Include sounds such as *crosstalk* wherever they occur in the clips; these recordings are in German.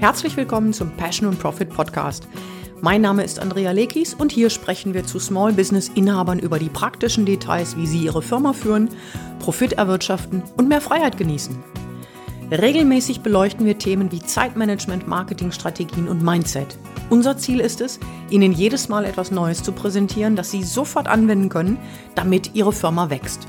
Herzlich willkommen zum Passion und Profit Podcast. Mein Name ist Andrea Lekis und hier sprechen wir zu Small Business Inhabern über die praktischen Details, wie sie ihre Firma führen, Profit erwirtschaften und mehr Freiheit genießen. Regelmäßig beleuchten wir Themen wie Zeitmanagement, Marketingstrategien und Mindset. Unser Ziel ist es, Ihnen jedes Mal etwas Neues zu präsentieren, das Sie sofort anwenden können, damit Ihre Firma wächst.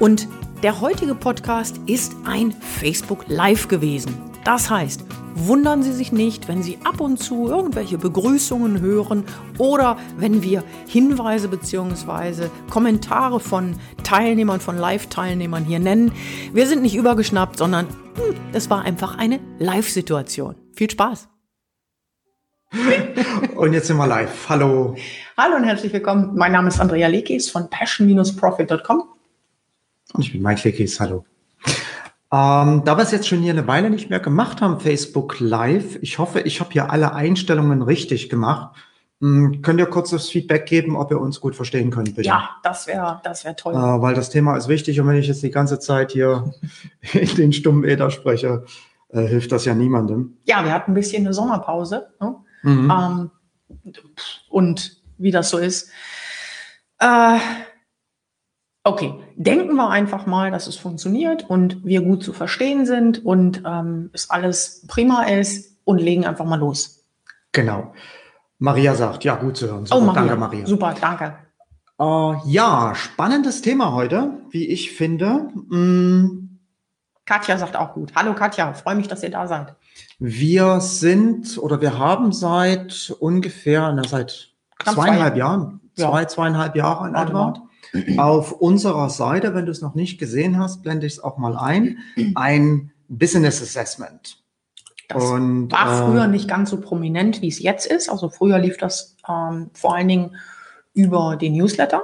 Und der heutige Podcast ist ein Facebook Live gewesen. Das heißt, wundern Sie sich nicht, wenn Sie ab und zu irgendwelche Begrüßungen hören oder wenn wir Hinweise bzw. Kommentare von Teilnehmern, von Live-Teilnehmern hier nennen. Wir sind nicht übergeschnappt, sondern hm, es war einfach eine Live-Situation. Viel Spaß! Und jetzt sind wir live. Hallo. Hallo und herzlich willkommen. Mein Name ist Andrea Lekis von passion-profit.com. Und ich bin Mike Lekis. Hallo. Ähm, da wir es jetzt schon hier eine Weile nicht mehr gemacht haben, Facebook Live, ich hoffe, ich habe hier alle Einstellungen richtig gemacht. Hm, könnt ihr kurz das Feedback geben, ob ihr uns gut verstehen könnt, bitte? Ja, das wäre das wär toll. Äh, weil das Thema ist wichtig und wenn ich jetzt die ganze Zeit hier *laughs* in den stummen Äther spreche, äh, hilft das ja niemandem. Ja, wir hatten ein bisschen eine Sommerpause. Ne? Mhm. Ähm, und wie das so ist. Äh, Okay, denken wir einfach mal, dass es funktioniert und wir gut zu verstehen sind und ähm, es alles prima ist und legen einfach mal los. Genau. Maria sagt, ja, gut zu hören. Super, oh, Maria. Danke, Maria. Super, danke. Uh, ja, spannendes Thema heute, wie ich finde. Mm. Katja sagt auch gut. Hallo Katja, freue mich, dass ihr da seid. Wir sind oder wir haben seit ungefähr, na, seit zweieinhalb zwei. Jahren, ja. zwei, zweieinhalb Jahre in etwa, auf unserer Seite, wenn du es noch nicht gesehen hast, blende ich es auch mal ein, ein Business Assessment. Das und, war früher äh, nicht ganz so prominent, wie es jetzt ist. Also früher lief das ähm, vor allen Dingen über den Newsletter,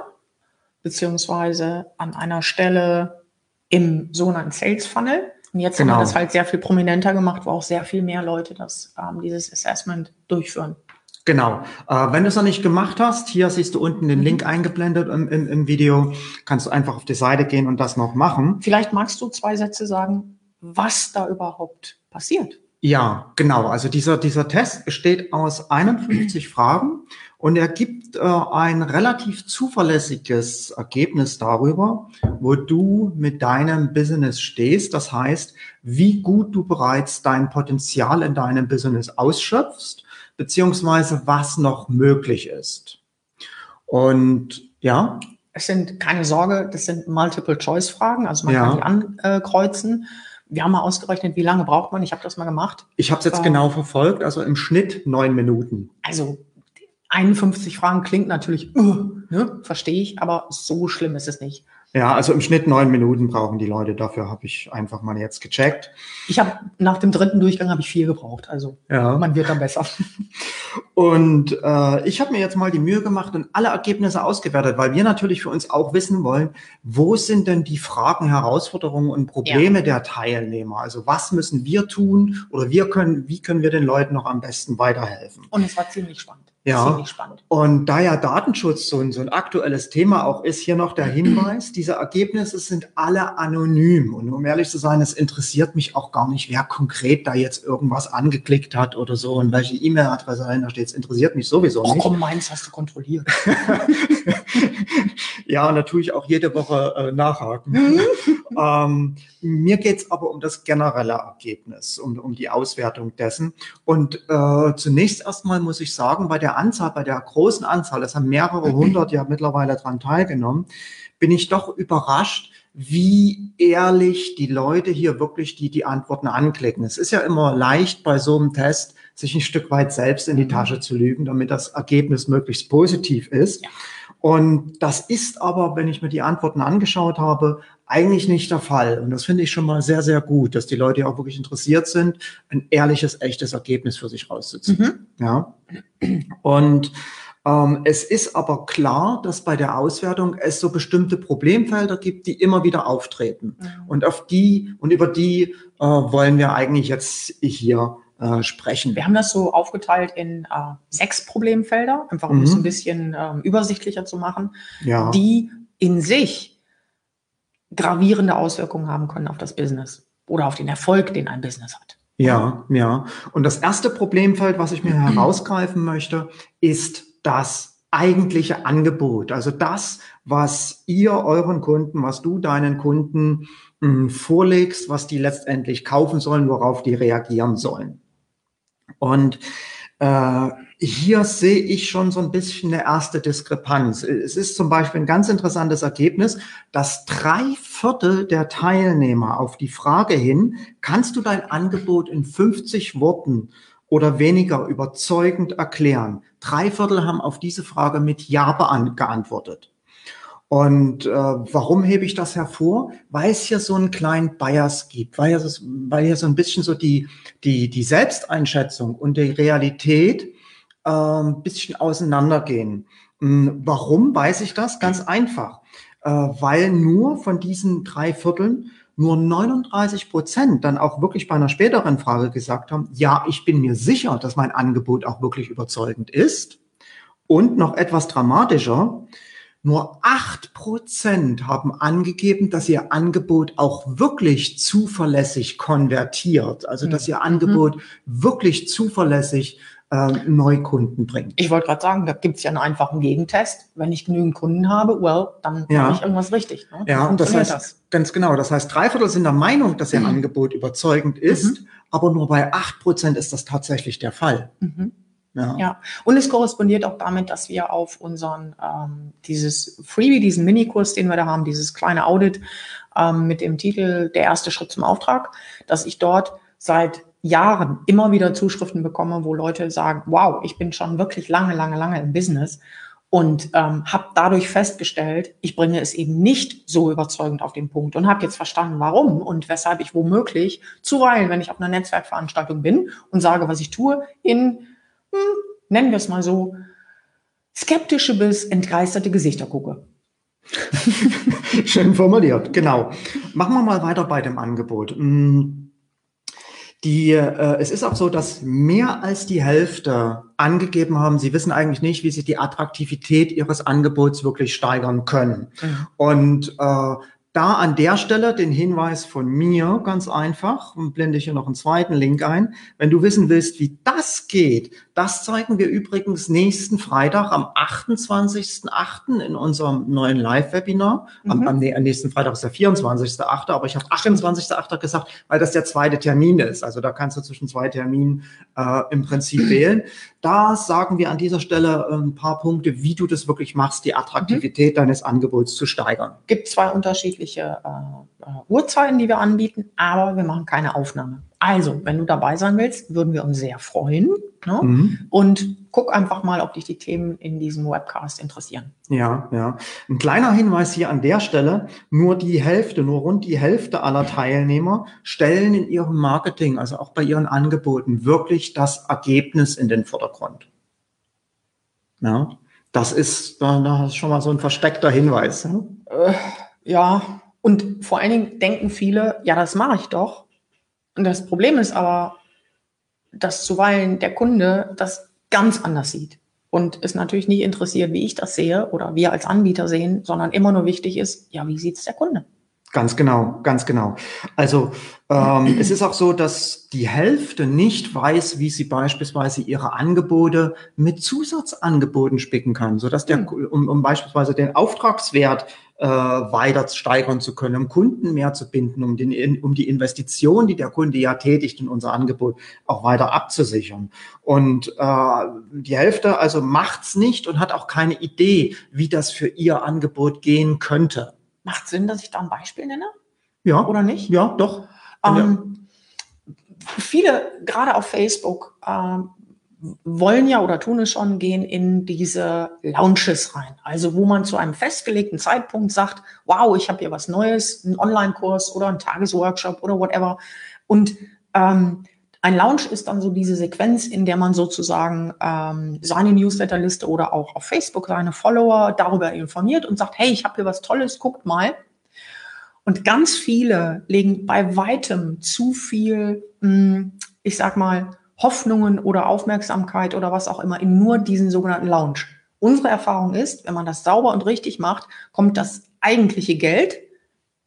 beziehungsweise an einer Stelle im sogenannten Sales Funnel. Und jetzt genau. haben wir das halt sehr viel prominenter gemacht, wo auch sehr viel mehr Leute das, ähm, dieses Assessment durchführen. Genau. Äh, wenn du es noch nicht gemacht hast, hier siehst du unten den mhm. Link eingeblendet im, im, im, Video. Kannst du einfach auf die Seite gehen und das noch machen. Vielleicht magst du zwei Sätze sagen, was da überhaupt passiert. Ja, genau. Also dieser, dieser Test besteht aus 51 *clears throat* Fragen und er gibt äh, ein relativ zuverlässiges Ergebnis darüber, wo du mit deinem Business stehst. Das heißt, wie gut du bereits dein Potenzial in deinem Business ausschöpfst beziehungsweise was noch möglich ist. Und ja. Es sind keine Sorge, das sind Multiple-Choice-Fragen, also man ja. kann die ankreuzen. Wir haben mal ausgerechnet, wie lange braucht man. Ich habe das mal gemacht. Ich habe es jetzt genau verfolgt, also im Schnitt neun Minuten. Also 51 Fragen klingt natürlich, uh, ne, verstehe ich, aber so schlimm ist es nicht. Ja, also im Schnitt neun Minuten brauchen die Leute. Dafür habe ich einfach mal jetzt gecheckt. Ich habe nach dem dritten Durchgang habe ich vier gebraucht. Also ja. man wird dann besser. *laughs* Und äh, ich habe mir jetzt mal die Mühe gemacht und alle Ergebnisse ausgewertet, weil wir natürlich für uns auch wissen wollen, wo sind denn die Fragen, Herausforderungen und Probleme ja. der Teilnehmer? Also was müssen wir tun oder wir können, wie können wir den Leuten noch am besten weiterhelfen? Und es war ziemlich spannend. Ja, und da ja Datenschutz so ein, so ein aktuelles Thema auch ist, hier noch der Hinweis, diese Ergebnisse sind alle anonym. Und um ehrlich zu sein, es interessiert mich auch gar nicht, wer konkret da jetzt irgendwas angeklickt hat oder so und welche E-Mail-Adresse dahinter steht. Es interessiert mich sowieso nicht. Oh, komm, meins hast du kontrolliert. *laughs* ja, und da tue ich auch jede Woche äh, nachhaken. Mhm. *laughs* ähm, mir geht's aber um das generelle Ergebnis, um, um die Auswertung dessen. Und äh, zunächst erstmal muss ich sagen, bei der Anzahl, bei der großen Anzahl, es haben mehrere hundert ja mittlerweile dran teilgenommen, bin ich doch überrascht, wie ehrlich die Leute hier wirklich die, die Antworten anklicken. Es ist ja immer leicht bei so einem Test, sich ein Stück weit selbst in die mhm. Tasche zu lügen, damit das Ergebnis möglichst positiv ist. Ja. Und das ist aber, wenn ich mir die Antworten angeschaut habe, eigentlich nicht der Fall. Und das finde ich schon mal sehr, sehr gut, dass die Leute auch wirklich interessiert sind, ein ehrliches, echtes Ergebnis für sich rauszuziehen. Mhm. Ja. Und ähm, es ist aber klar, dass bei der Auswertung es so bestimmte Problemfelder gibt, die immer wieder auftreten. Mhm. Und auf die und über die äh, wollen wir eigentlich jetzt hier äh, sprechen. Wir haben das so aufgeteilt in äh, sechs Problemfelder, einfach um mhm. es ein bisschen äh, übersichtlicher zu machen, ja. die in sich gravierende Auswirkungen haben können auf das Business oder auf den Erfolg, den ein Business hat. Ja, ja. Und das erste Problemfeld, was ich mir *clears throat* herausgreifen möchte, ist das eigentliche Angebot. Also das, was ihr euren Kunden, was du deinen Kunden mh, hm, vorlegst, was die letztendlich kaufen sollen, worauf die reagieren sollen. Und äh, hier sehe ich schon so ein bisschen eine erste Diskrepanz. Es ist zum Beispiel ein ganz interessantes Ergebnis, dass drei Viertel der Teilnehmer auf die Frage hin, kannst du dein Angebot in 50 Worten oder weniger überzeugend erklären? Drei Viertel haben auf diese Frage mit Ja geantwortet. Und äh, warum hebe ich das hervor? Weil es hier so einen kleinen Bias gibt, weil hier, weil hier so ein bisschen so die, die, die Selbsteinschätzung und die Realität äh, ein bisschen auseinandergehen. Hm, warum weiß ich das? Ganz einfach. Äh, weil nur von diesen drei Vierteln nur 39 Prozent dann auch wirklich bei einer späteren Frage gesagt haben, ja, ich bin mir sicher, dass mein Angebot auch wirklich überzeugend ist. Und noch etwas dramatischer, nur acht Prozent haben angegeben, dass ihr Angebot auch wirklich zuverlässig konvertiert. Also, dass ihr Angebot mhm. wirklich zuverlässig äh, Neukunden bringt. Ich wollte gerade sagen, da gibt es ja einen einfachen Gegentest. Wenn ich genügend Kunden habe, well, dann ja. mache ich irgendwas richtig. Ne? Ja, das heißt, das. ganz genau. Das heißt, drei Viertel sind der Meinung, dass ihr mhm. Angebot überzeugend ist, mhm. aber nur bei acht Prozent ist das tatsächlich der Fall. Mhm. Ja. ja. Und es korrespondiert auch damit, dass wir auf unseren, ähm, dieses Freebie, diesen Minikurs, den wir da haben, dieses kleine Audit ähm, mit dem Titel Der erste Schritt zum Auftrag, dass ich dort seit Jahren immer wieder Zuschriften bekomme, wo Leute sagen, wow, ich bin schon wirklich lange, lange, lange im Business und ähm, habe dadurch festgestellt, ich bringe es eben nicht so überzeugend auf den Punkt und habe jetzt verstanden, warum und weshalb ich womöglich zuweilen, wenn ich auf einer Netzwerkveranstaltung bin und sage, was ich tue, in hm, nennen wir es mal so, skeptische bis entgeisterte Gesichter gucke. *laughs* Schön formuliert, genau. Machen wir mal weiter bei dem Angebot. Hm, die, äh, es ist auch so, dass mehr als die Hälfte angegeben haben, sie wissen eigentlich nicht, wie sie die Attraktivität ihres Angebots wirklich steigern können. Mhm. Und äh, da an der Stelle den Hinweis von mir ganz einfach und blende ich hier noch einen zweiten Link ein. Wenn du wissen willst, wie das geht, das zeigen wir übrigens nächsten Freitag am 28.08. in unserem neuen Live-Webinar. Mhm. Am, am, nächsten Freitag ist der 24.08., aber ich habe 28.08. gesagt, weil das der zweite Termin ist. Also da kannst du zwischen zwei Terminen äh, im Prinzip *clears throat* wählen. Da sagen wir an dieser Stelle äh, ein paar Punkte, wie du das wirklich machst, die Attraktivität mhm. deines Angebots zu steigern. Gibt zwei Unterschiede unterschiedliche äh, äh, Uhrzeiten, die wir anbieten, aber wir machen keine Aufnahme. Also, wenn du dabei sein willst, würden wir uns sehr freuen. Ne? Mhm. Und guck einfach mal, ob dich die Themen in diesem Webcast interessieren. Ja, ja. Ein kleiner Hinweis hier an der Stelle. Nur die Hälfte, nur rund die Hälfte aller Teilnehmer stellen in ihrem Marketing, also auch bei ihren Angeboten, wirklich das Ergebnis in den Vordergrund. Ja. Das ist, da, ist schon mal so ein versteckter Hinweis. Ja? Äh, ja, und vor allen Dingen denken viele, ja, das mache ich doch. Und das Problem ist aber, dass zuweilen der Kunde das ganz anders sieht und es natürlich nicht interessiert, wie ich das sehe oder wir als Anbieter sehen, sondern immer nur wichtig ist, ja, wie sieht es der Kunde? Ganz genau, ganz genau. Also ähm, es ist auch so, dass die Hälfte nicht weiß, wie sie beispielsweise ihre Angebote mit Zusatzangeboten spicken kann, so dass der, hm. um, um beispielsweise den Auftragswert äh, weiter steigern zu können, um Kunden mehr zu binden, um, den, um die Investition, die der Kunde ja tätigt in unser Angebot, auch weiter abzusichern. Und äh, die Hälfte also macht's nicht und hat auch keine Idee, wie das für ihr Angebot gehen könnte. Macht Sinn, dass ich da ein Beispiel nenne? Ja. Oder nicht? Ja, doch. Ähm, viele, gerade auf Facebook, ähm, wollen ja oder tun es schon, gehen in diese Launches rein. Also wo man zu einem festgelegten Zeitpunkt sagt, wow, ich habe hier was Neues, einen Online-Kurs oder einen Tagesworkshop oder whatever. Und ähm, ein Launch ist dann so diese Sequenz, in der man sozusagen ähm, seine Newsletterliste oder auch auf Facebook seine Follower darüber informiert und sagt, hey, ich habe hier was Tolles, guckt mal. Und ganz viele legen bei weitem zu viel, mh, hm, ich sag mal, Hoffnungen oder Aufmerksamkeit oder was auch immer in nur diesen sogenannten Launch. Unsere Erfahrung ist, wenn man das sauber und richtig macht, kommt das eigentliche Geld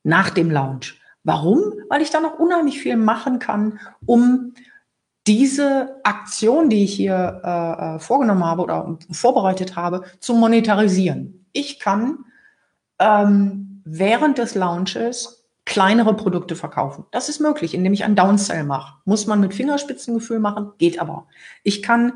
nach dem Launch. Warum? Weil ich da noch unheimlich viel machen kann, um diese Aktion, die ich hier äh, äh vorgenommen habe oder vorbereitet habe, zu monetarisieren. Ich kann ähm, während des Launches kleinere Produkte verkaufen. Das ist möglich, indem ich einen Downsell mache. Muss man mit Fingerspitzengefühl machen, geht aber. Ich kann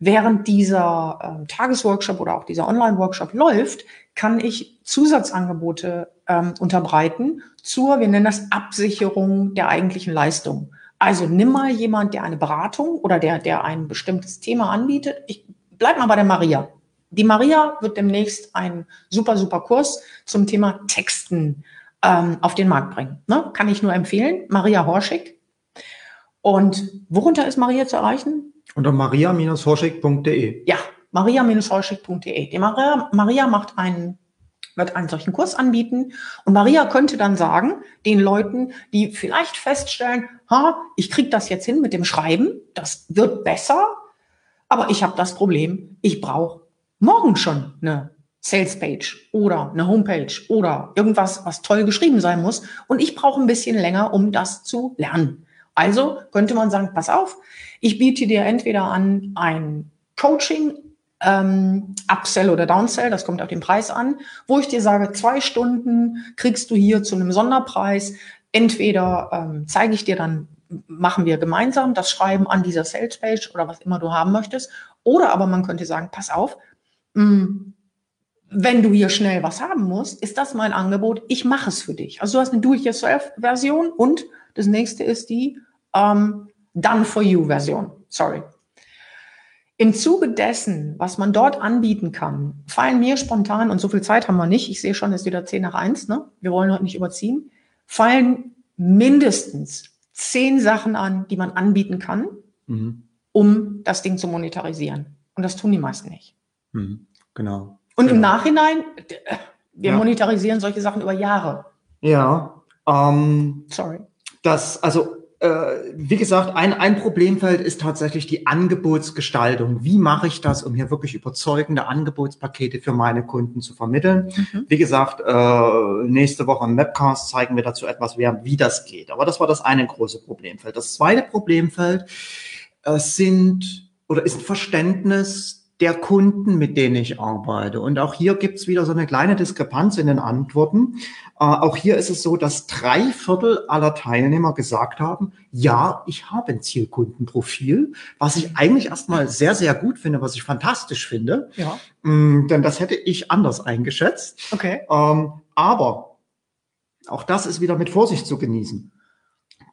während dieser äh, Tagesworkshop oder auch dieser Online-Workshop läuft, kann ich Zusatzangebote ähm, unterbreiten zur, wir nennen das Absicherung der eigentlichen Leistung. Also nimm mal jemand, der eine Beratung oder der, der ein bestimmtes Thema anbietet. Ich bleib mal bei der Maria. Die Maria wird demnächst einen super, super Kurs zum Thema Texten ähm, auf den Markt bringen. Ne? Kann ich nur empfehlen. Maria Horschig. Und worunter ist Maria zu erreichen? Unter maria-horschig.de. Ja, maria-horschig.de. Die Maria, Maria macht einen wird einen solchen Kurs anbieten. Und Maria könnte dann sagen, den Leuten, die vielleicht feststellen, ha, ich kriege das jetzt hin mit dem Schreiben, das wird besser, aber ich habe das Problem, ich brauche morgen schon eine Salespage oder eine Homepage oder irgendwas, was toll geschrieben sein muss. Und ich brauche ein bisschen länger, um das zu lernen. Also könnte man sagen, pass auf, ich biete dir entweder an ein Coaching, ähm, Upsell oder Downsell, das kommt auf den Preis an, wo ich dir sage, zwei Stunden kriegst du hier zu einem Sonderpreis. Entweder ähm, zeige ich dir dann, machen wir gemeinsam das Schreiben an dieser Salespage oder was immer du haben möchtest. Oder aber man könnte sagen, pass auf, mh, mm, wenn du hier schnell was haben musst, ist das mein Angebot, ich mache es für dich. Also du hast eine Do-it-yourself-Version und das nächste ist die ähm, Done-for-you-Version. Sorry. Im Zuge dessen, was man dort anbieten kann, fallen mir spontan, und so viel Zeit haben wir nicht, ich sehe schon, es ist wieder 10 nach 1, ne? wir wollen heute nicht überziehen, fallen mindestens zehn Sachen an, die man anbieten kann, mhm. um das Ding zu monetarisieren. Und das tun die meisten nicht. Mhm. Genau. Und genau. im Nachhinein, wir ja. monetarisieren solche Sachen über Jahre. Ja. Ähm, Sorry. Das, also äh, wie gesagt, ein, ein Problemfeld ist tatsächlich die Angebotsgestaltung. Wie mache ich das, um hier wirklich überzeugende Angebotspakete für meine Kunden zu vermitteln? Mhm. Wie gesagt, äh, nächste Woche im Webcast zeigen wir dazu etwas, wie das geht. Aber das war das eine große Problemfeld. Das zweite Problemfeld äh, sind oder ist Verständnis der Kunden, mit denen ich arbeite. Und auch hier gibt's wieder so eine kleine Diskrepanz in den Antworten. Äh, auch hier ist es so, dass drei Viertel aller Teilnehmer gesagt haben, ja, ich habe ein Zielkundenprofil, was ich eigentlich erstmal sehr, sehr gut finde, was ich fantastisch finde. Ja. Mm, denn das hätte ich anders eingeschätzt. Okay. Ähm, aber auch das ist wieder mit Vorsicht zu genießen.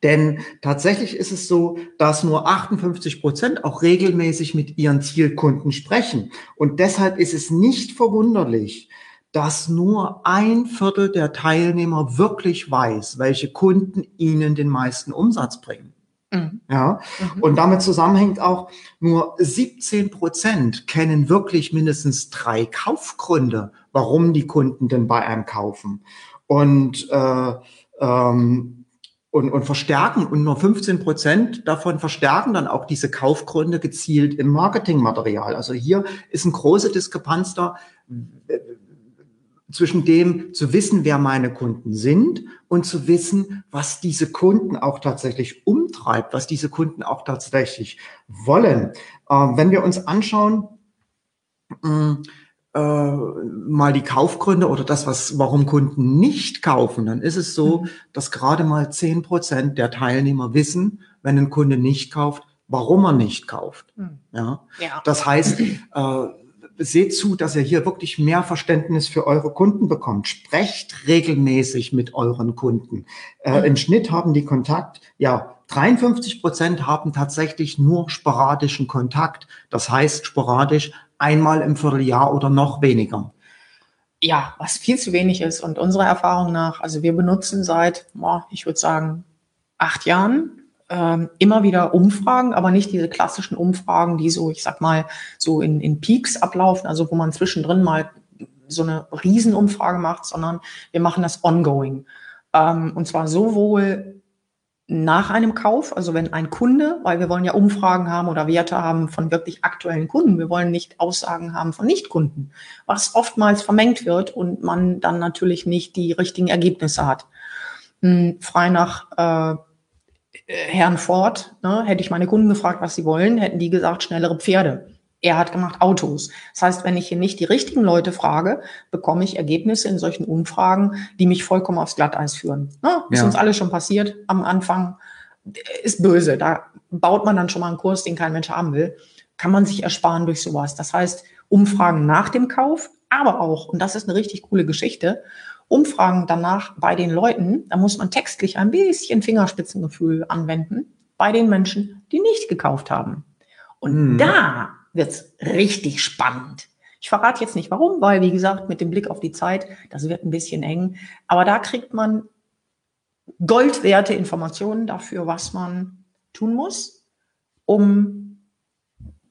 Denn tatsächlich ist es so, dass nur 58 Prozent auch regelmäßig mit ihren Zielkunden sprechen. Und deshalb ist es nicht verwunderlich, dass nur ein Viertel der Teilnehmer wirklich weiß, welche Kunden ihnen den meisten Umsatz bringen. Mhm. Ja, mhm. und damit zusammenhängt auch, nur 17 Prozent kennen wirklich mindestens drei Kaufgründe, warum die Kunden denn bei einem kaufen. Und äh, ähm, und, und verstärken und nur 15 Prozent davon verstärken dann auch diese Kaufgründe gezielt im Marketingmaterial. Also hier ist eine große Diskrepanz da äh, zwischen dem zu wissen, wer meine Kunden sind und zu wissen, was diese Kunden auch tatsächlich umtreibt, was diese Kunden auch tatsächlich wollen. Ähm, wenn wir uns anschauen, mh, äh, mal die Kaufgründe oder das, was, warum Kunden nicht kaufen, dann ist es so, mhm. dass gerade mal zehn Prozent der Teilnehmer wissen, wenn ein Kunde nicht kauft, warum er nicht kauft. Mhm. Ja? ja. Das heißt, äh, seht zu, dass ihr hier wirklich mehr Verständnis für eure Kunden bekommt. Sprecht regelmäßig mit euren Kunden. Äh, mhm. Im Schnitt haben die Kontakt, ja, 53 Prozent haben tatsächlich nur sporadischen Kontakt. Das heißt sporadisch einmal im Vierteljahr oder noch weniger. Ja, was viel zu wenig ist. Und unserer Erfahrung nach, also wir benutzen seit, ich würde sagen, acht Jahren ähm, immer wieder Umfragen, aber nicht diese klassischen Umfragen, die so, ich sag mal, so in, in Peaks ablaufen, also wo man zwischendrin mal so eine Riesenumfrage macht, sondern wir machen das ongoing. Ähm, und zwar sowohl nach einem Kauf, also wenn ein Kunde, weil wir wollen ja Umfragen haben oder Werte haben von wirklich aktuellen Kunden, wir wollen nicht Aussagen haben von Nichtkunden, was oftmals vermengt wird und man dann natürlich nicht die richtigen Ergebnisse hat. Hm, frei nach äh, Herrn Ford, ne, hätte ich meine Kunden gefragt, was sie wollen, hätten die gesagt, schnellere Pferde. Er hat gemacht Autos. Das heißt, wenn ich hier nicht die richtigen Leute frage, bekomme ich Ergebnisse in solchen Umfragen, die mich vollkommen aufs Glatteis führen. Ne? Ist Ja. uns alles schon passiert am Anfang. Ist böse. Da baut man dann schon mal einen Kurs, den kein Mensch haben will. Kann man sich ersparen durch sowas. Das heißt, Umfragen nach dem Kauf, aber auch, und das ist eine richtig coole Geschichte, Umfragen danach bei den Leuten, da muss man textlich ein bisschen Fingerspitzengefühl anwenden, bei den Menschen, die nicht gekauft haben. Und Mhm. da wird's richtig spannend. Ich verrate jetzt nicht warum, weil, wie gesagt, mit dem Blick auf die Zeit, das wird ein bisschen eng. Aber da kriegt man goldwerte Informationen dafür, was man tun muss, um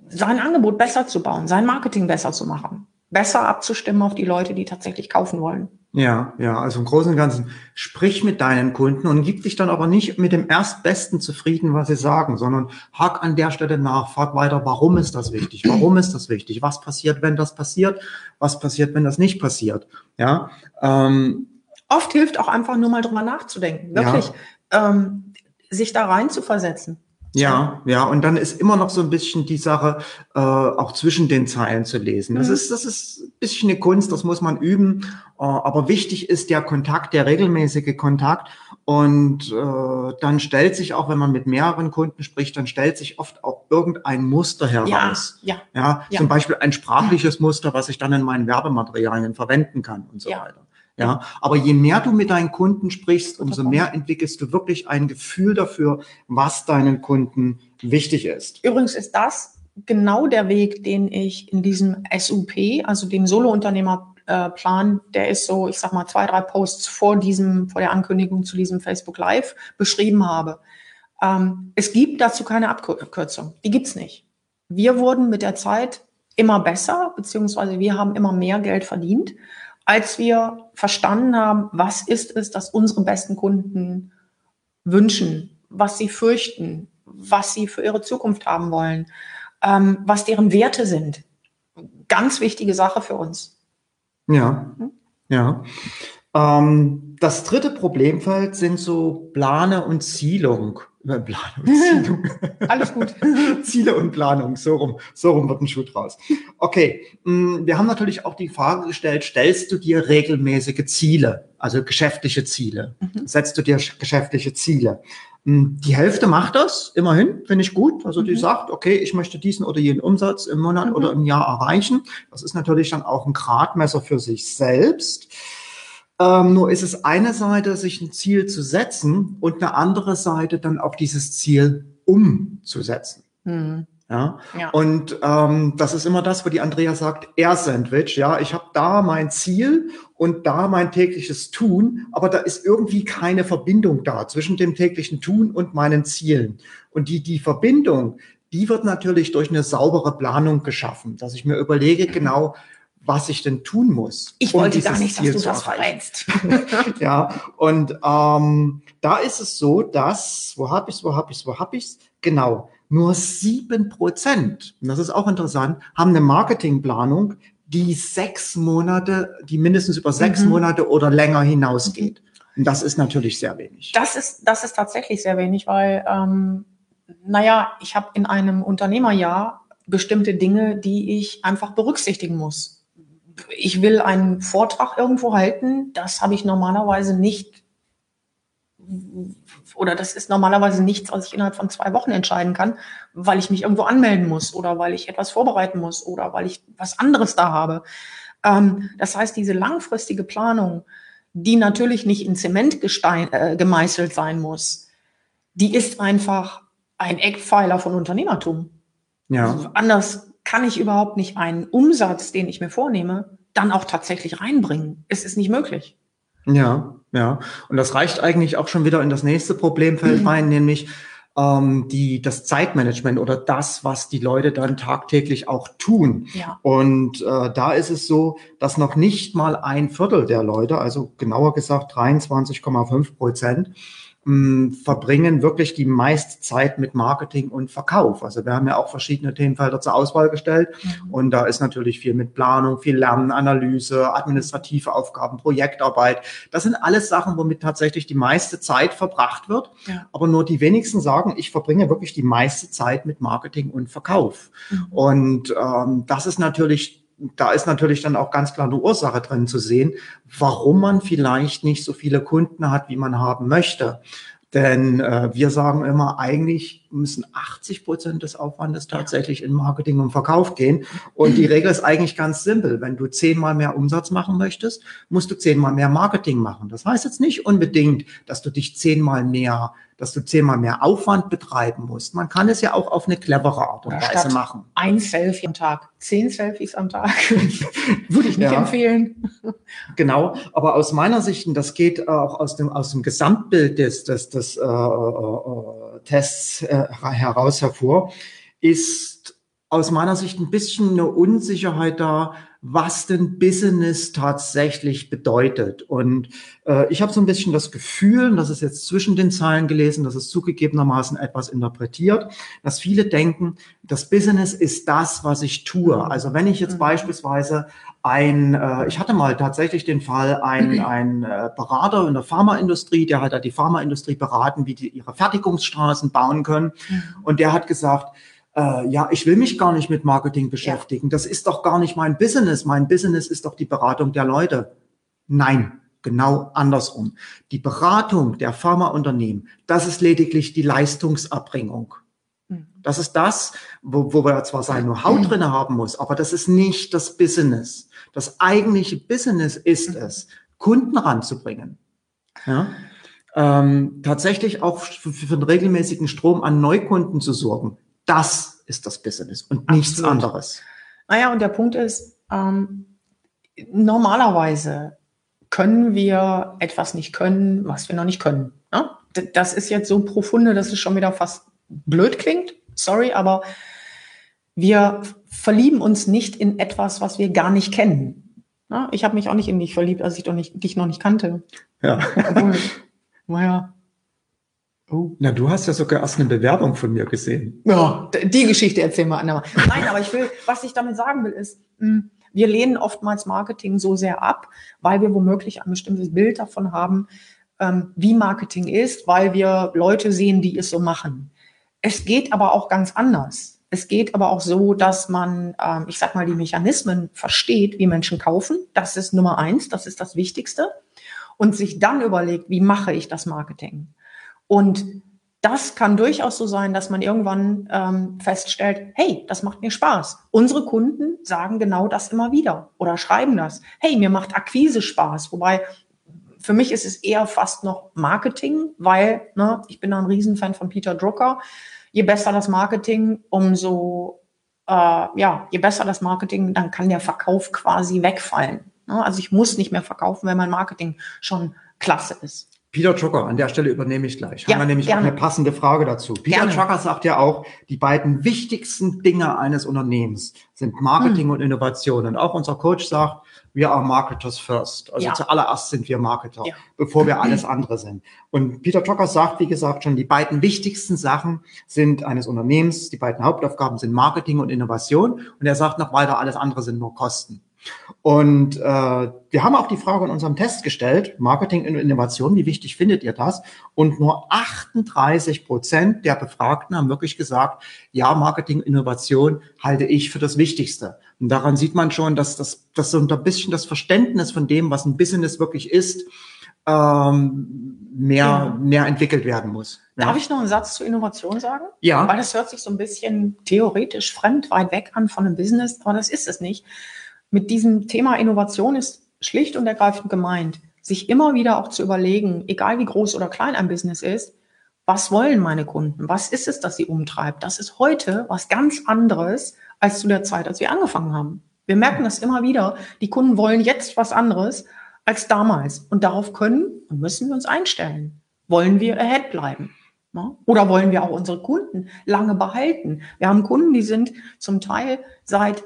sein Angebot besser zu bauen, sein Marketing besser zu machen, besser abzustimmen auf die Leute, die tatsächlich kaufen wollen. Ja, ja, also im Großen und Ganzen, sprich mit deinen Kunden und gib dich dann aber nicht mit dem Erstbesten zufrieden, was sie sagen, sondern hak an der Stelle nach, frag weiter, warum ist das wichtig? Warum ist das wichtig? Was passiert, wenn das passiert? Was passiert, wenn das nicht passiert? Ja, ähm, Oft hilft auch einfach nur mal drüber nachzudenken, wirklich ähm, sich da rein zu versetzen. Ja, ja, und dann ist immer noch so ein bisschen die Sache, äh, auch zwischen den Zeilen zu lesen. Das Mhm. ist, das ist ein bisschen eine Kunst, das muss man üben. Äh, aber wichtig ist der Kontakt, der regelmäßige Kontakt. Und äh, dann stellt sich auch, wenn man mit mehreren Kunden spricht, dann stellt sich oft auch irgendein Muster Ja, heraus. ja, Ja, Ja. zum Beispiel ein sprachliches Muster, was ich dann in meinen Werbematerialien verwenden kann und so Ja. weiter. Ja, aber je mehr du mit deinen Kunden sprichst, umso mehr entwickelst du wirklich ein Gefühl dafür, was deinen Kunden wichtig ist. Übrigens ist das genau der Weg, den ich in diesem SUP, also dem Solo-Unternehmer-Plan, der ist so, ich sag mal, zwei, drei Posts vor diesem, vor der Ankündigung zu diesem Facebook Live beschrieben habe. Ähm, es gibt dazu keine Abkürzung. Die gibt's nicht. Wir wurden mit der Zeit immer besser, beziehungsweise wir haben immer mehr Geld verdient, als wir verstanden haben, was ist es, dass unsere besten Kunden wünschen, was sie fürchten, was sie für ihre Zukunft haben wollen, ähm, was deren Werte sind. Ganz wichtige Sache für uns. Ja, ja. Ähm, das dritte Problemfeld sind so Plane und Zielung. Und Zielung. *laughs* Alles gut. *laughs* Ziele und Planung, so rum, so rum wird ein Schuh draus. Okay, mh, wir haben natürlich auch die Frage gestellt, stellst du dir regelmäßige Ziele, also geschäftliche Ziele? Mhm. Setzt du dir sch- geschäftliche Ziele? Mh, Die Hälfte macht das, immerhin, finde ich gut. Also die Mhm. sagt, okay, ich möchte diesen oder jenen Umsatz im Monat Mhm. oder im Jahr erreichen. Das ist natürlich dann auch ein Gradmesser für sich selbst. Ähm, nur ist es eine Seite, sich ein Ziel zu setzen und eine andere Seite dann auch dieses Ziel umzusetzen. Hm. Ja, Ja. und ähm, das ist immer das, wo die Andrea sagt, Air-Sandwich, ja, ich habe da mein Ziel und da mein tägliches Tun, aber da ist irgendwie keine Verbindung da zwischen dem täglichen Tun und meinen Zielen. Und die, die Verbindung, die wird natürlich durch eine saubere Planung geschaffen, dass ich mir überlege genau, was ich denn tun muss. Ich wollte gar nicht, dass du das verrätst. *laughs* Ja, und ähm, da ist es so, dass, wo hab ich's, wo hab ich's, wo hab ich's? Genau, nur sieben Prozent, und das ist auch interessant, haben eine Marketingplanung, die sechs Monate, die mindestens über sechs Mhm. Monate oder länger hinausgeht. Und das ist natürlich sehr wenig. Das ist, das ist tatsächlich sehr wenig, weil, ähm, naja, ich habe in einem Unternehmerjahr bestimmte Dinge, die ich einfach berücksichtigen muss. Ich will einen Vortrag irgendwo halten, das habe ich normalerweise nicht oder das ist normalerweise nichts, was ich innerhalb von zwei Wochen entscheiden kann, weil ich mich irgendwo anmelden muss oder weil ich etwas vorbereiten muss oder weil ich was anderes da habe. Ähm, das heißt, diese langfristige Planung, die natürlich nicht in Zement gestein, äh, gemeißelt sein muss, die ist einfach ein Eckpfeiler von Unternehmertum. Ja, Anders kann ich überhaupt nicht einen Umsatz, den ich mir vornehme, dann auch tatsächlich reinbringen. Es ist nicht möglich. ja, ja. Und das reicht eigentlich auch schon wieder in das nächste Problemfeld rein, nämlich ähm, die, das Zeitmanagement oder das, was die Leute dann tagtäglich auch tun. Ja. Und äh, da ist es so, dass noch nicht mal ein Viertel der Leute, also genauer gesagt 23,5 Prozent, mh, verbringen wirklich die meiste Zeit mit Marketing und Verkauf. Also wir haben ja auch verschiedene Themenfelder zur Auswahl gestellt mhm. und da ist natürlich viel mit Planung, viel Lernen, Analyse, administrative Aufgaben, Projektarbeit. Das sind alles Sachen, womit tatsächlich die meiste Zeit verbracht wird. Ja. Aber nur die wenigsten sagen, ich verbringe wirklich die meiste Zeit mit Marketing und Verkauf. Mhm. Und ähm, das ist natürlich da ist natürlich dann auch ganz klar eine Ursache drin zu sehen, warum man vielleicht nicht so viele Kunden hat, wie man haben möchte. Denn äh, wir sagen immer, eigentlich müssen 80 Prozent des Aufwandes tatsächlich in Marketing und Verkauf gehen. Und die Regel ist eigentlich ganz simpel. Wenn du zehnmal mehr Umsatz machen möchtest, musst du zehnmal mehr Marketing machen. Das heißt jetzt nicht unbedingt, dass du dich zehnmal mehr dass du zehnmal mehr Aufwand betreiben musst. Man kann es ja auch auf eine clevere Art und Weise machen. Ein Selfie am Tag, zehn Selfies am Tag, *laughs* würde ich nicht ja. empfehlen. Genau, aber aus meiner Sicht, und das geht auch aus dem, aus dem Gesamtbild des, des, des äh, äh Tests äh, heraus hervor, ist aus meiner Sicht ein bisschen eine Unsicherheit da, was denn Business tatsächlich bedeutet. Und äh, ich habe so ein bisschen das Gefühl, das ist jetzt zwischen den Zeilen gelesen, das ist zugegebenermaßen etwas interpretiert, dass viele denken, das Business ist das, was ich tue. Also wenn ich jetzt mhm. beispielsweise ein, äh, ich hatte mal tatsächlich den Fall, ein, ein äh, Berater in der Pharmaindustrie, der hat da die Pharmaindustrie beraten, wie die ihre Fertigungsstraßen bauen können. Mhm. Und der hat gesagt, äh, ja, ich will mich gar nicht mit Marketing beschäftigen. Ja. Das ist doch gar nicht mein Business. Mein Business ist doch die Beratung der Leute. Nein, genau andersrum. Die Beratung der Pharmaunternehmen, das ist lediglich die Leistungsabbringung. Hm. Das ist das, wo, wo wir zwar sein Know-how drin haben muss, aber das ist nicht das Business. Das eigentliche Business ist hm. es, Kunden ranzubringen. Ja? Ähm, tatsächlich auch für, für einen regelmäßigen Strom an Neukunden zu sorgen. Das ist das Business und nichts Absolut. anderes. Naja, und der Punkt ist, ähm, normalerweise können wir etwas nicht können, was wir noch nicht können. Ne? Das ist jetzt so profunde, dass es schon wieder fast blöd klingt. Sorry, aber wir verlieben uns nicht in etwas, was wir gar nicht kennen. Ne? Ich habe mich auch nicht in dich verliebt, als ich doch nicht, dich noch nicht kannte. Ja. Obwohl, naja, Oh. Na, du hast ja sogar erst eine Bewerbung von mir gesehen. Ja, die Geschichte erzählen wir andermal. Nein, aber ich will, was ich damit sagen will, ist, hm, wir lehnen oftmals Marketing so sehr ab, weil wir womöglich ein bestimmtes Bild davon haben, ähm, wie Marketing ist, weil wir Leute sehen, die es so machen. Es geht aber auch ganz anders. Es geht aber auch so, dass man, ähm, ich sag mal, die Mechanismen versteht, wie Menschen kaufen. Das ist Nummer eins, das ist das Wichtigste. Und sich dann überlegt, wie mache ich das Marketing? Und das kann durchaus so sein, dass man irgendwann ähm, feststellt, hey, das macht mir Spaß. Unsere Kunden sagen genau das immer wieder oder schreiben das. Hey, mir macht Akquise Spaß. Wobei für mich ist es eher fast noch Marketing, weil ne, ich bin ein Riesenfan von Peter Drucker. Je besser das Marketing, umso äh, ja, je besser das Marketing, dann kann der Verkauf quasi wegfallen. Ne? Also ich muss nicht mehr verkaufen, wenn mein Marketing schon klasse ist. Peter Drucker, an der Stelle übernehme ich gleich. Ja, Haben wir nämlich gerne. eine passende Frage dazu. Peter Drucker sagt ja auch, die beiden wichtigsten Dinge eines Unternehmens sind Marketing hm. und Innovation. Und auch unser Coach sagt, wir are marketers first. Also ja. zuallererst sind wir Marketer, ja. bevor wir alles andere sind. Und Peter Drucker sagt, wie gesagt, schon, die beiden wichtigsten Sachen sind eines Unternehmens, die beiden Hauptaufgaben sind Marketing und Innovation. Und er sagt noch weiter, alles andere sind nur Kosten. Und äh, wir haben auch die Frage in unserem Test gestellt, Marketing und Innovation, wie wichtig findet ihr das? Und nur 38 Prozent der Befragten haben wirklich gesagt, ja, Marketing und Innovation halte ich für das Wichtigste. Und daran sieht man schon, dass das, dass so ein bisschen das Verständnis von dem, was ein Business wirklich ist, ähm, mehr, ja. mehr entwickelt werden muss. Ja. Darf ich noch einen Satz zur Innovation sagen? Ja. Weil das hört sich so ein bisschen theoretisch fremd weit weg an von einem Business, aber das ist es nicht mit diesem Thema Innovation ist schlicht und ergreifend gemeint, sich immer wieder auch zu überlegen, egal wie groß oder klein ein Business ist, was wollen meine Kunden? Was ist es, das sie umtreibt? Das ist heute was ganz anderes als zu der Zeit, als wir angefangen haben. Wir merken das immer wieder. Die Kunden wollen jetzt was anderes als damals. Und darauf können und müssen wir uns einstellen. Wollen wir ahead bleiben? Oder wollen wir auch unsere Kunden lange behalten? Wir haben Kunden, die sind zum Teil seit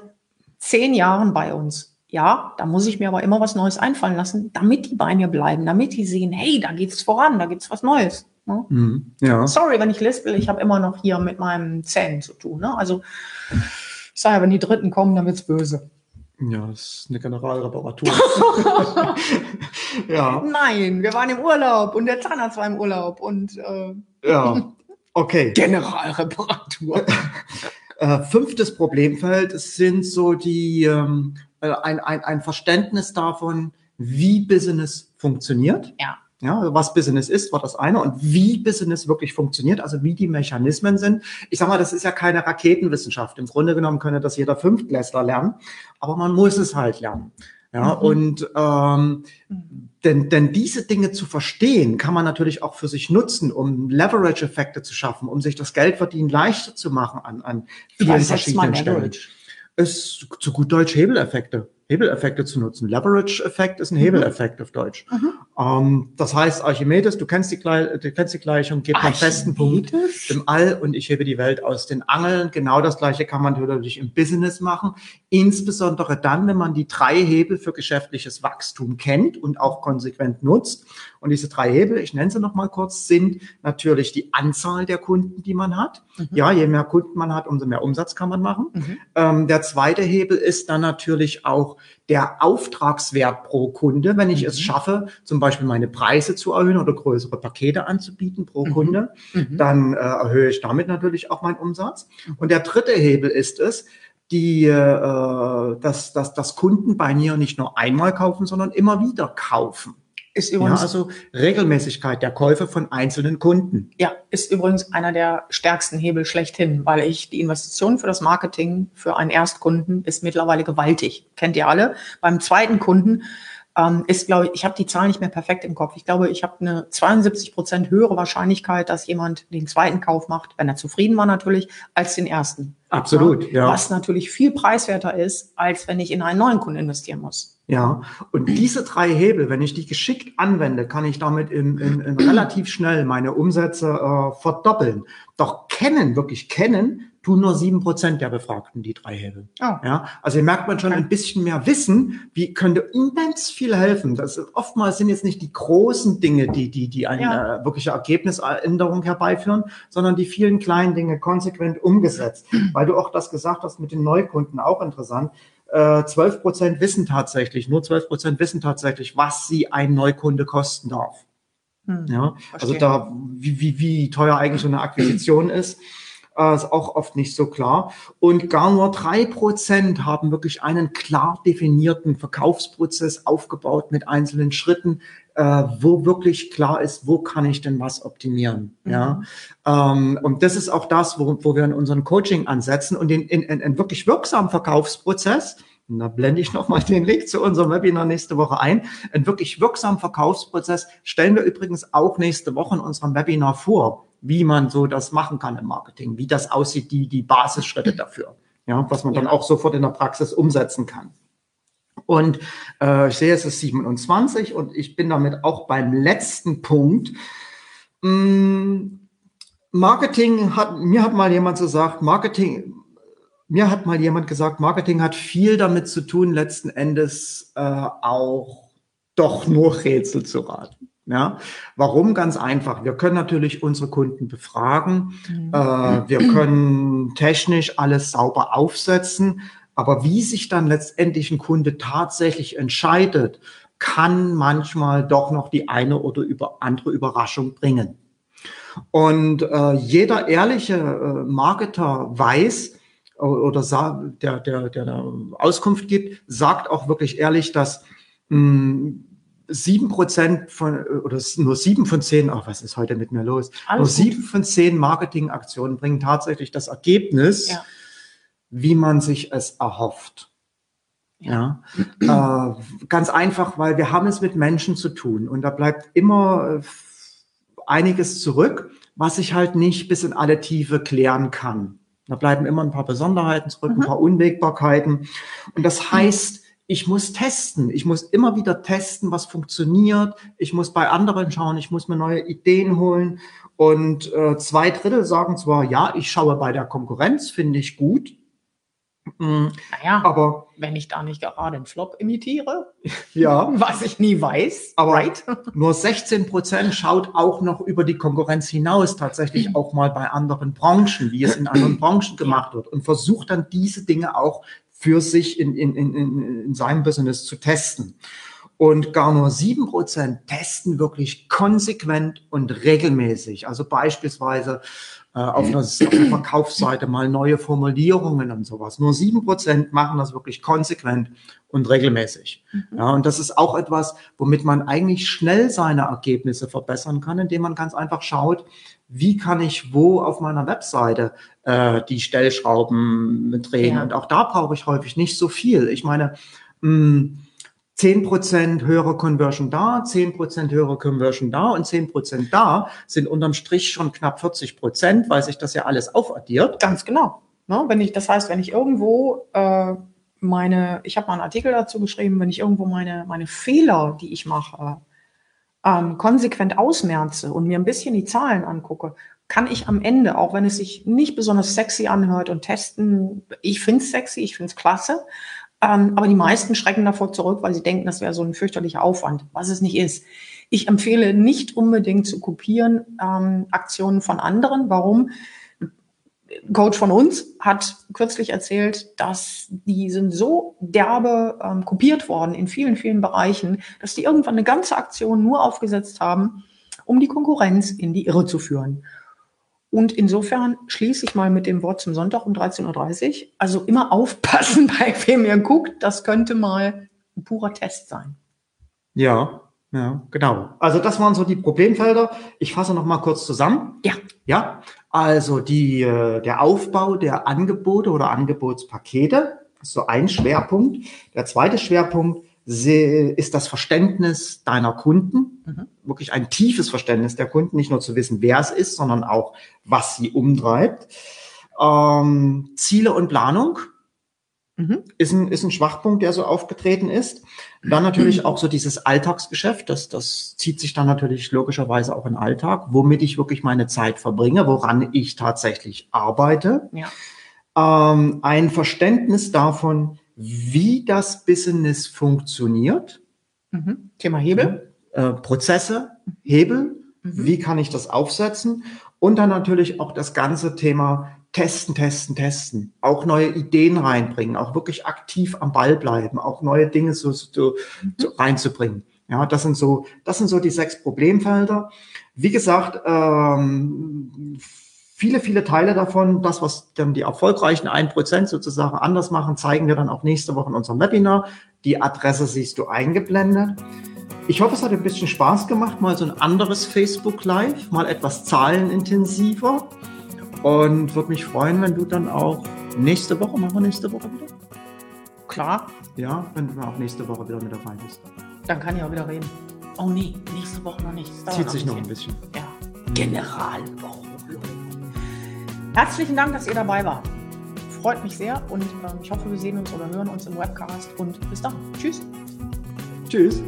zehn Jahren bei uns. Ja, da muss ich mir aber immer was Neues einfallen lassen, damit die bei mir bleiben, damit die sehen, hey, da geht's voran, da gibt's was Neues. Ne? Mhm. Ja. Sorry, wenn ich lispel, ich habe immer noch hier mit meinen Zähnen zu tun. Ne? Also ich sage ja, wenn die Dritten kommen, dann wird es böse. Ja, das ist eine Generalreparatur. *laughs* ja. Nein, wir waren im Urlaub und der Zahnarzt war im Urlaub und äh, ja, *laughs* okay. Generalreparatur. *laughs* äh, fünftes Problemfeld sind so die ähm, äh, ein, ein, ein Verständnis davon, wie Business funktioniert. Ja. Ja, was Business ist, war das eine. Und wie Business wirklich funktioniert, also wie die Mechanismen sind. Ich sag mal, das ist ja keine Raketenwissenschaft. Im Grunde genommen könnte das jeder Fünftklässler lernen, aber man muss es halt lernen. Ja, mhm. und ähm, mhm. Denn, denn diese Dinge zu verstehen, kann man natürlich auch für sich nutzen, um Leverage-Effekte zu schaffen, um sich das Geldverdienen leichter zu machen an, an vielen verschiedenen Stellen. Es zu gut Deutsch Hebeleffekte. Hebeleffekte zu nutzen. Leverage-Effekt ist ein mhm. Hebeleffekt auf Deutsch. Mhm. Ähm, das heißt, Archimedes, du kennst die, du kennst die Gleichung, gebt einen festen Punkt im All und ich hebe die Welt aus den Angeln. Genau das Gleiche kann man natürlich im Business machen. Insbesondere dann, wenn man die drei Hebel für geschäftliches Wachstum kennt und auch konsequent nutzt. Und diese drei Hebel, ich nenne sie noch mal kurz, sind natürlich die Anzahl der Kunden, die man hat. Mhm. Ja, je mehr Kunden man hat, umso mehr Umsatz kann man machen. Mhm. Ähm, der zweite Hebel ist dann natürlich auch der Auftragswert pro Kunde, wenn ich mhm. es schaffe, zum Beispiel meine Preise zu erhöhen oder größere Pakete anzubieten pro mhm. Kunde, mhm. dann äh, erhöhe ich damit natürlich auch meinen Umsatz. Und der dritte Hebel ist es, die, äh, dass, dass, dass Kunden bei mir nicht nur einmal kaufen, sondern immer wieder kaufen. Ist übrigens, ja, also Regelmäßigkeit der Käufe von einzelnen Kunden. Ja, ist übrigens einer der stärksten Hebel schlechthin, weil ich die Investition für das Marketing für einen Erstkunden ist mittlerweile gewaltig. Kennt ihr alle? Beim zweiten Kunden ähm, ist, glaube ich, ich habe die Zahl nicht mehr perfekt im Kopf. Ich glaube, ich habe eine 72 Prozent höhere Wahrscheinlichkeit, dass jemand den zweiten Kauf macht, wenn er zufrieden war natürlich, als den ersten. Absolut, ja. Was natürlich viel preiswerter ist, als wenn ich in einen neuen Kunden investieren muss. Ja, und diese drei Hebel, wenn ich die geschickt anwende, kann ich damit in, in, in relativ schnell meine Umsätze äh, verdoppeln. Doch kennen, wirklich kennen, tun nur sieben Prozent der Befragten die drei Hebel. Oh. Ja, also hier merkt man schon ein bisschen mehr Wissen, wie könnte immens viel helfen. Das oftmals sind jetzt nicht die großen Dinge, die die die eine ja. äh, wirkliche Ergebnisänderung herbeiführen, sondern die vielen kleinen Dinge konsequent umgesetzt. *clears throat* Weil du auch das gesagt hast mit den Neukunden, auch interessant. 12 äh, Prozent wissen tatsächlich, nur 12 Prozent wissen tatsächlich, was sie ein Neukunde kosten darf. Hm, ja, also da, wie, wie, wie teuer eigentlich so eine Akquisition ist, äh, ist auch oft nicht so klar. Und gar nur drei Prozent haben wirklich einen klar definierten Verkaufsprozess aufgebaut mit einzelnen Schritten, äh, wo wirklich klar ist, wo kann ich denn was optimieren. Mhm. Ja, ähm, und das ist auch das, wo, wo wir in unserem Coaching ansetzen und in, in, in, in wirklich wirksamen Verkaufsprozess. Und da blende ich nochmal den Link zu unserem Webinar nächste Woche ein. Ein wirklich wirksamen Verkaufsprozess stellen wir übrigens auch nächste Woche in unserem Webinar vor, wie man so das machen kann im Marketing, wie das aussieht, die, die Basisschritte dafür. Ja, was man dann auch sofort in der Praxis umsetzen kann. Und äh, ich sehe, es ist 27 und ich bin damit auch beim letzten Punkt. Mm, Marketing hat, mir hat mal jemand gesagt, Marketing, mir hat mal jemand gesagt, Marketing hat viel damit zu tun, letzten Endes äh, auch doch nur Rätsel zu raten. Ja, warum? Ganz einfach. Wir können natürlich unsere Kunden befragen. Mhm. Äh, wir können technisch alles sauber aufsetzen. Aber wie sich dann letztendlich ein Kunde tatsächlich entscheidet, kann manchmal doch noch die eine oder über andere Überraschung bringen. Und äh, jeder ehrliche äh, Marketer weiß oder der, der, der da Auskunft gibt, sagt auch wirklich ehrlich, dass hm, sieben Prozent von oder nur sieben von zehn, ach, was ist heute mit mir los? Alles nur sieben von zehn Marketingaktionen bringen tatsächlich das Ergebnis, ja wie man sich es erhofft. Ja, äh, ganz einfach, weil wir haben es mit Menschen zu tun und da bleibt immer äh, einiges zurück, was ich halt nicht bis in alle Tiefe klären kann. Da bleiben immer ein paar Besonderheiten zurück, mhm. ein paar Unwägbarkeiten. Und das heißt, ich muss testen. Ich muss immer wieder testen, was funktioniert. Ich muss bei anderen schauen. Ich muss mir neue Ideen holen. Und äh, zwei Drittel sagen zwar, ja, ich schaue bei der Konkurrenz, finde ich gut. Mhm. Naja, aber wenn ich da nicht gerade einen Flop imitiere, *laughs* ja, *laughs* was ich nie weiß, aber right? *laughs* nur 16 Prozent schaut auch noch über die Konkurrenz hinaus, tatsächlich *clears throat* auch mal bei anderen Branchen, wie es in *clears throat* anderen Branchen gemacht wird und versucht dann diese Dinge auch für sich in, in, in, in seinem Business zu testen. Und gar nur sieben Prozent testen wirklich konsequent und regelmäßig. Also beispielsweise äh, auf, einer, auf einer Verkaufsseite mal neue Formulierungen und sowas. Nur sieben Prozent machen das wirklich konsequent und regelmäßig. Mhm. Ja, und das ist auch etwas, womit man eigentlich schnell seine Ergebnisse verbessern kann, indem man ganz einfach schaut, wie kann ich wo auf meiner Webseite äh, die Stellschrauben drehen. Ja. Und auch da brauche ich häufig nicht so viel. Ich meine, mh, hm, 10% höhere Conversion da, 10% höhere Conversion da und 10% da sind unterm Strich schon knapp 40%, weil sich das ja alles aufaddiert. Ganz genau. Ne? Wenn ich, das heißt, wenn ich irgendwo äh, meine, ich habe mal einen Artikel dazu geschrieben, wenn ich irgendwo meine, meine Fehler, die ich mache, ähm, konsequent ausmerze und mir ein bisschen die Zahlen angucke, kann ich am Ende, auch wenn es sich nicht besonders sexy anhört und testen, ich finde es sexy, ich finde es klasse, ähm, aber die meisten schrecken davor zurück, weil sie denken, das wäre so ein fürchterlicher Aufwand, was es nicht ist. Ich empfehle nicht unbedingt zu kopieren ähm, Aktionen von anderen. Warum? Coach von uns hat kürzlich erzählt, dass die sind so derbe ähm, kopiert worden in vielen, vielen Bereichen, dass die irgendwann eine ganze Aktion nur aufgesetzt haben, um die Konkurrenz in die Irre zu führen. Und insofern schließe ich mal mit dem Wort zum Sonntag um 13.30 Uhr. Also immer aufpassen, *laughs* bei wem ihr guckt. Das könnte mal ein purer Test sein. Ja, ja, genau. Also das waren so die Problemfelder. Ich fasse noch mal kurz zusammen. Ja. Ja, also die, äh, der Aufbau der Angebote oder Angebotspakete ist so ein Schwerpunkt. Der zweite Schwerpunkt ist das Verständnis deiner Kunden, mhm. wirklich ein tiefes Verständnis der Kunden, nicht nur zu wissen, wer es ist, sondern auch, was sie umtreibt. Ähm, Ziele und Planung mhm. ist, ein, ist ein Schwachpunkt, der so aufgetreten ist. Dann natürlich *clears throat* auch so dieses Alltagsgeschäft, das, das zieht sich dann natürlich logischerweise auch in den Alltag, womit ich wirklich meine Zeit verbringe, woran ich tatsächlich arbeite. Ja. Ähm, ein Verständnis davon, wie das Business funktioniert. Mhm. Thema Hebel. Äh, Prozesse, Hebel, mhm. wie kann ich das aufsetzen? Und dann natürlich auch das ganze Thema testen, testen, testen. Auch neue Ideen reinbringen, auch wirklich aktiv am Ball bleiben, auch neue Dinge so, so, mhm. so reinzubringen. Ja, das sind so, das sind so die sechs Problemfelder. Wie gesagt, ähm, viele, viele Teile davon, das, was dann die erfolgreichen 1% sozusagen anders machen, zeigen wir dann auch nächste Woche in unserem Webinar. Die Adresse siehst du eingeblendet. Ich hoffe, es hat ein bisschen Spaß gemacht, mal so ein anderes Facebook Live, mal etwas zahlenintensiver. Und würde mich freuen, wenn du dann auch nächste Woche, machen wir nächste Woche wieder? Klar. Ja, wenn du auch nächste Woche wieder mit dabei bist. Dann kann ich auch wieder reden. Oh nee, nächste Woche noch nicht. Zieht sich noch ein bisschen. Ja. Generalwoche. Herzlichen Dank, dass ihr dabei wart. Freut mich sehr und ähm, ich hoffe, wir sehen uns oder hören uns im Webcast und bis dann. Tschüss. Tschüss.